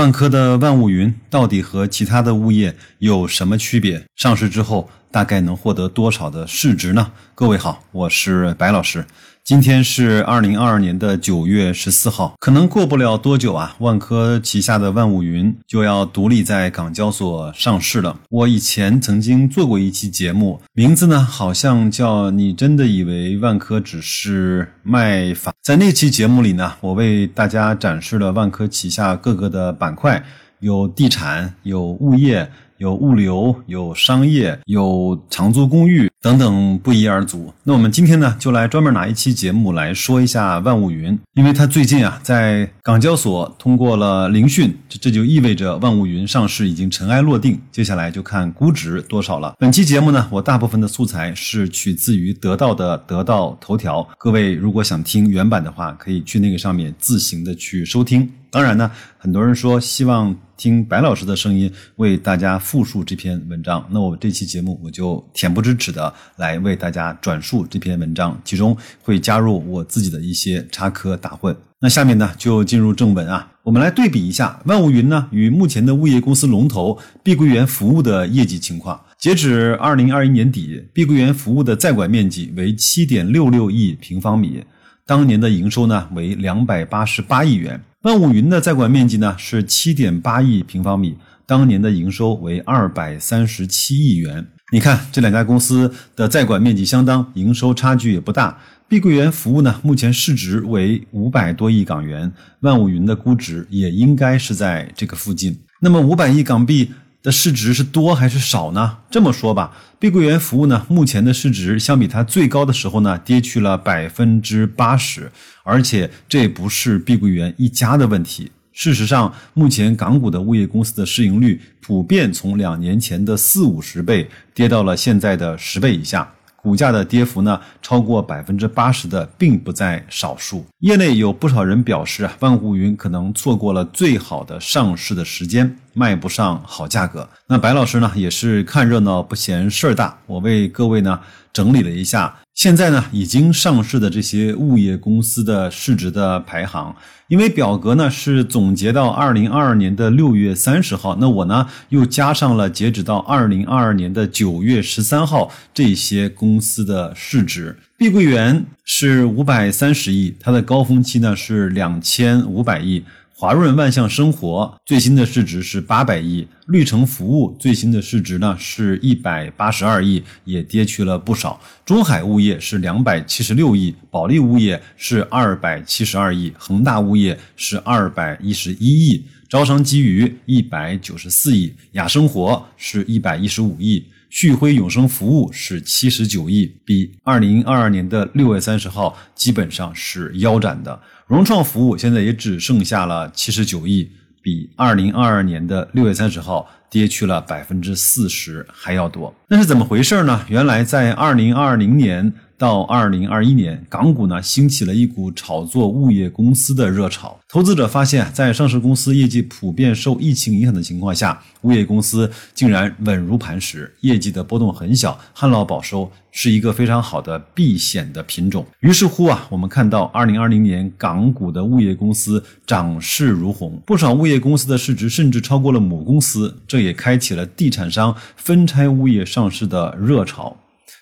万科的万物云到底和其他的物业有什么区别？上市之后大概能获得多少的市值呢？各位好，我是白老师。今天是二零二二年的九月十四号，可能过不了多久啊，万科旗下的万物云就要独立在港交所上市了。我以前曾经做过一期节目，名字呢好像叫“你真的以为万科只是卖房”。在那期节目里呢，我为大家展示了万科旗下各个的板块，有地产，有物业。有物流，有商业，有长租公寓等等，不一而足。那我们今天呢，就来专门拿一期节目来说一下万物云，因为它最近啊，在港交所通过了聆讯，这这就意味着万物云上市已经尘埃落定。接下来就看估值多少了。本期节目呢，我大部分的素材是取自于得到的得到头条，各位如果想听原版的话，可以去那个上面自行的去收听。当然呢，很多人说希望听白老师的声音为大家复述这篇文章，那我这期节目我就恬不知耻的来为大家转述这篇文章，其中会加入我自己的一些插科打诨。那下面呢就进入正文啊，我们来对比一下万物云呢与目前的物业公司龙头碧桂园服务的业绩情况。截止二零二一年底，碧桂园服务的在管面积为七点六六亿平方米，当年的营收呢为两百八十八亿元。万物云的在管面积呢是七点八亿平方米，当年的营收为二百三十七亿元。你看这两家公司的在管面积相当，营收差距也不大。碧桂园服务呢，目前市值为五百多亿港元，万物云的估值也应该是在这个附近。那么五百亿港币。的市值是多还是少呢？这么说吧，碧桂园服务呢，目前的市值相比它最高的时候呢，跌去了百分之八十，而且这不是碧桂园一家的问题。事实上，目前港股的物业公司的市盈率普遍从两年前的四五十倍跌到了现在的十倍以下。股价的跌幅呢，超过百分之八十的并不在少数。业内有不少人表示啊，万物云可能错过了最好的上市的时间，卖不上好价格。那白老师呢，也是看热闹不嫌事儿大，我为各位呢整理了一下。现在呢，已经上市的这些物业公司的市值的排行，因为表格呢是总结到二零二二年的六月三十号，那我呢又加上了截止到二零二二年的九月十三号这些公司的市值。碧桂园是五百三十亿，它的高峰期呢是两千五百亿。华润万象生活最新的市值是八百亿，绿城服务最新的市值呢是一百八十二亿，也跌去了不少。中海物业是两百七十六亿，保利物业是二百七十二亿，恒大物业是二百一十一亿，招商基于一百九十四亿，雅生活是一百一十五亿，旭辉永生服务是七十九亿，比二零二二年的六月三十号基本上是腰斩的。融创服务现在也只剩下了七十九亿，比二零二二年的六月三十号跌去了百分之四十还要多。那是怎么回事呢？原来在二零二零年。到二零二一年，港股呢兴起了一股炒作物业公司的热潮。投资者发现，在上市公司业绩普遍受疫情影响的情况下，物业公司竟然稳如磐石，业绩的波动很小，旱涝保收，是一个非常好的避险的品种。于是乎啊，我们看到二零二零年港股的物业公司涨势如虹，不少物业公司的市值甚至超过了母公司，这也开启了地产商分拆物业上市的热潮。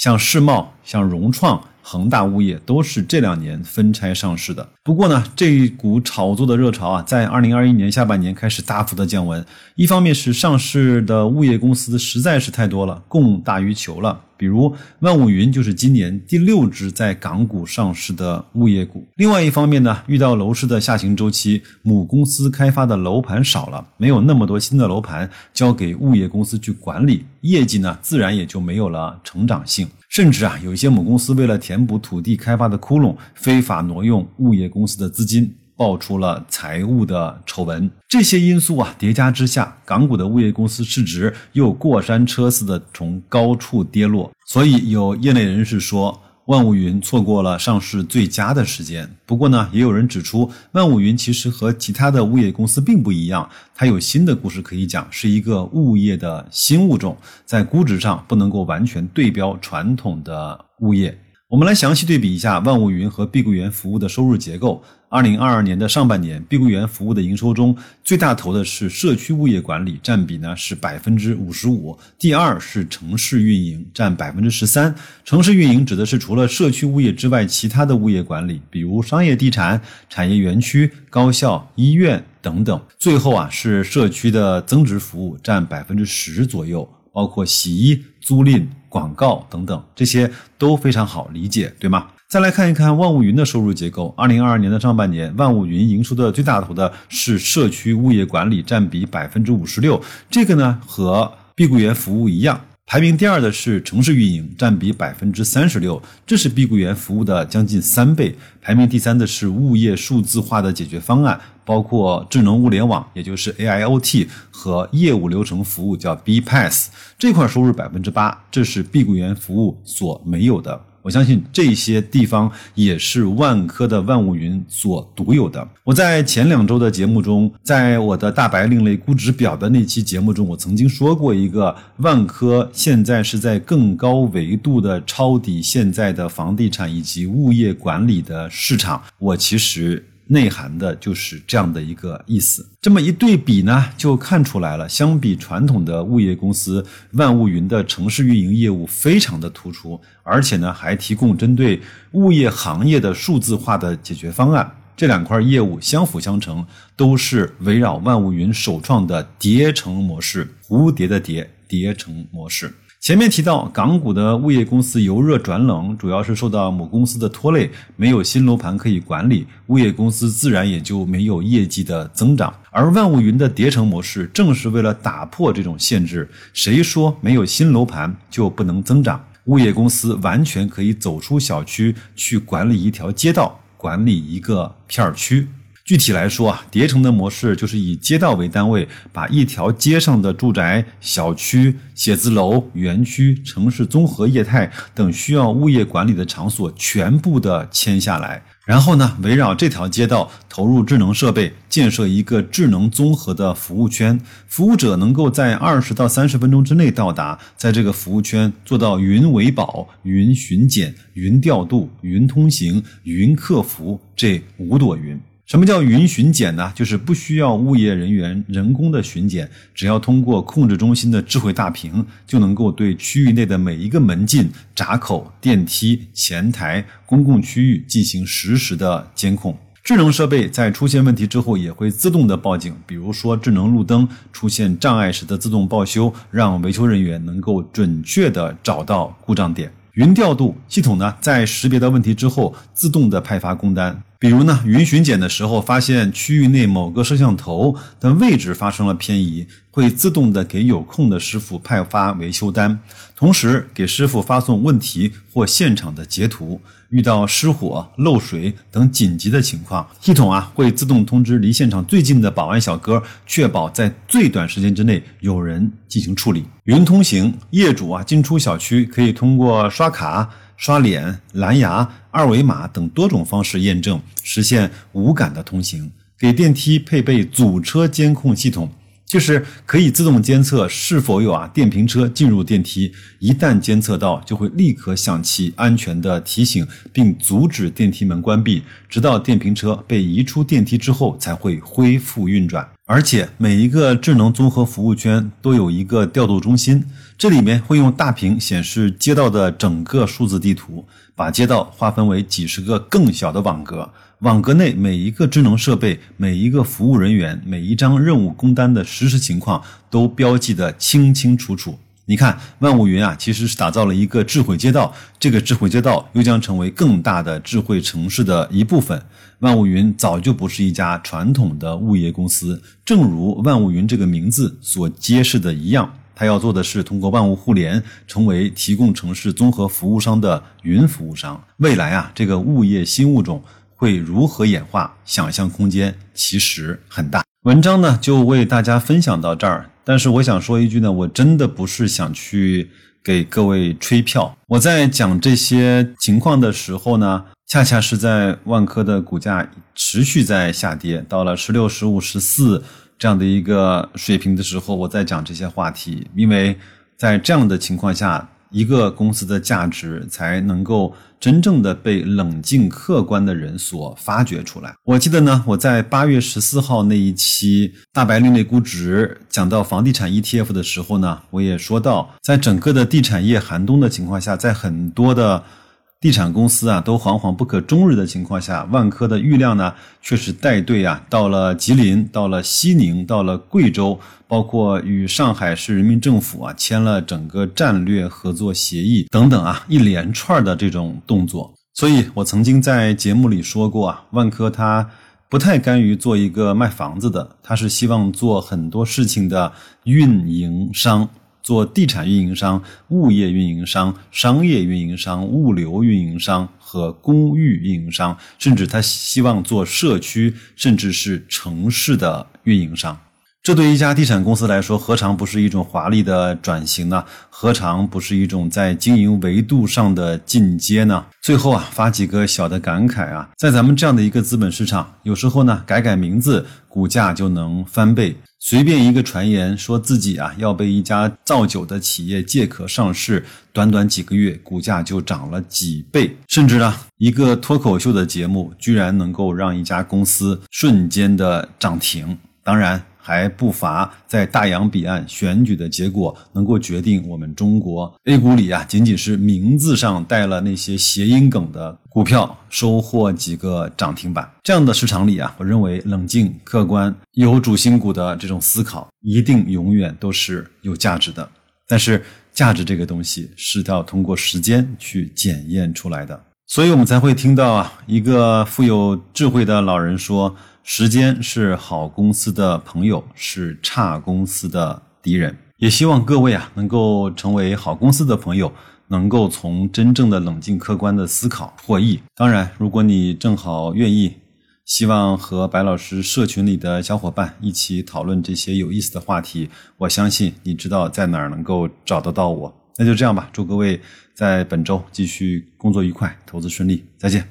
像世茂、像融创、恒大物业都是这两年分拆上市的。不过呢，这一股炒作的热潮啊，在二零二一年下半年开始大幅的降温。一方面是上市的物业公司实在是太多了，供大于求了。比如万物云就是今年第六只在港股上市的物业股。另外一方面呢，遇到楼市的下行周期，母公司开发的楼盘少了，没有那么多新的楼盘交给物业公司去管理，业绩呢自然也就没有了成长性。甚至啊，有一些母公司为了填补土地开发的窟窿，非法挪用物业公司的资金。爆出了财务的丑闻，这些因素啊叠加之下，港股的物业公司市值又过山车似的从高处跌落。所以有业内人士说，万物云错过了上市最佳的时间。不过呢，也有人指出，万物云其实和其他的物业公司并不一样，它有新的故事可以讲，是一个物业的新物种，在估值上不能够完全对标传统的物业。我们来详细对比一下万物云和碧桂园服务的收入结构。二零二二年的上半年，碧桂园服务的营收中最大头的是社区物业管理，占比呢是百分之五十五。第二是城市运营，占百分之十三。城市运营指的是除了社区物业之外，其他的物业管理，比如商业地产、产业园区、高校、医院等等。最后啊是社区的增值服务，占百分之十左右，包括洗衣、租赁。广告等等，这些都非常好理解，对吗？再来看一看万物云的收入结构。二零二二年的上半年，万物云营收的最大头的是社区物业管理，占比百分之五十六。这个呢和碧桂园服务一样。排名第二的是城市运营，占比百分之三十六，这是碧桂园服务的将近三倍。排名第三的是物业数字化的解决方案，包括智能物联网，也就是 AIoT 和业务流程服务，叫 B Pass，这块收入百分之八，这是碧桂园服务所没有的。我相信这些地方也是万科的万物云所独有的。我在前两周的节目中，在我的大白另类估值表的那期节目中，我曾经说过一个万科现在是在更高维度的抄底现在的房地产以及物业管理的市场。我其实。内涵的就是这样的一个意思。这么一对比呢，就看出来了。相比传统的物业公司，万物云的城市运营业务非常的突出，而且呢，还提供针对物业行业的数字化的解决方案。这两块业务相辅相成，都是围绕万物云首创的叠层模式，蝴蝶的蝶，叠层模式。前面提到，港股的物业公司由热转冷，主要是受到母公司的拖累，没有新楼盘可以管理，物业公司自然也就没有业绩的增长。而万物云的叠层模式，正是为了打破这种限制。谁说没有新楼盘就不能增长？物业公司完全可以走出小区，去管理一条街道，管理一个片区。具体来说啊，叠层的模式就是以街道为单位，把一条街上的住宅、小区、写字楼、园区、城市综合业态等需要物业管理的场所全部的签下来，然后呢，围绕这条街道投入智能设备，建设一个智能综合的服务圈，服务者能够在二十到三十分钟之内到达，在这个服务圈做到云维保、云巡检、云调度、云通行、云客服这五朵云。什么叫云巡检呢？就是不需要物业人员人工的巡检，只要通过控制中心的智慧大屏，就能够对区域内的每一个门禁、闸口、电梯、前台、公共区域进行实时的监控。智能设备在出现问题之后也会自动的报警，比如说智能路灯出现障碍时的自动报修，让维修人员能够准确的找到故障点。云调度系统呢，在识别到问题之后，自动的派发工单。比如呢，云巡检的时候发现区域内某个摄像头的位置发生了偏移，会自动的给有空的师傅派发维修单，同时给师傅发送问题或现场的截图。遇到失火、漏水等紧急的情况，系统啊会自动通知离现场最近的保安小哥，确保在最短时间之内有人进行处理。云通行，业主啊进出小区可以通过刷卡。刷脸、蓝牙、二维码等多种方式验证，实现无感的通行。给电梯配备阻车监控系统，就是可以自动监测是否有啊电瓶车进入电梯。一旦监测到，就会立刻响起安全的提醒，并阻止电梯门关闭，直到电瓶车被移出电梯之后才会恢复运转。而且每一个智能综合服务圈都有一个调度中心，这里面会用大屏显示街道的整个数字地图，把街道划分为几十个更小的网格，网格内每一个智能设备、每一个服务人员、每一张任务工单的实时情况都标记得清清楚楚。你看，万物云啊，其实是打造了一个智慧街道，这个智慧街道又将成为更大的智慧城市的一部分。万物云早就不是一家传统的物业公司，正如万物云这个名字所揭示的一样，它要做的是通过万物互联，成为提供城市综合服务商的云服务商。未来啊，这个物业新物种会如何演化，想象空间其实很大。文章呢，就为大家分享到这儿。但是我想说一句呢，我真的不是想去给各位吹票。我在讲这些情况的时候呢，恰恰是在万科的股价持续在下跌，到了十六、十五、十四这样的一个水平的时候，我在讲这些话题。因为在这样的情况下，一个公司的价值才能够真正的被冷静客观的人所发掘出来。我记得呢，我在八月十四号那一期大白另类估值讲到房地产 ETF 的时候呢，我也说到，在整个的地产业寒冬的情况下，在很多的。地产公司啊，都惶惶不可终日的情况下，万科的郁亮呢，却是带队啊，到了吉林，到了西宁，到了贵州，包括与上海市人民政府啊签了整个战略合作协议等等啊，一连串的这种动作。所以我曾经在节目里说过啊，万科它不太甘于做一个卖房子的，它是希望做很多事情的运营商。做地产运营商、物业运营商、商业运营商、物流运营商和公寓运营商，甚至他希望做社区，甚至是城市的运营商。这对一家地产公司来说，何尝不是一种华丽的转型呢？何尝不是一种在经营维度上的进阶呢？最后啊，发几个小的感慨啊，在咱们这样的一个资本市场，有时候呢，改改名字，股价就能翻倍。随便一个传言，说自己啊要被一家造酒的企业借壳上市，短短几个月，股价就涨了几倍。甚至呢，一个脱口秀的节目，居然能够让一家公司瞬间的涨停。当然。还不乏在大洋彼岸选举的结果能够决定我们中国 A 股里啊，仅仅是名字上带了那些谐音梗的股票收获几个涨停板。这样的市场里啊，我认为冷静、客观、有主心骨的这种思考，一定永远都是有价值的。但是，价值这个东西是要通过时间去检验出来的，所以我们才会听到啊，一个富有智慧的老人说。时间是好公司的朋友，是差公司的敌人。也希望各位啊，能够成为好公司的朋友，能够从真正的冷静客观的思考获益。当然，如果你正好愿意，希望和白老师社群里的小伙伴一起讨论这些有意思的话题，我相信你知道在哪儿能够找得到我。那就这样吧，祝各位在本周继续工作愉快，投资顺利，再见。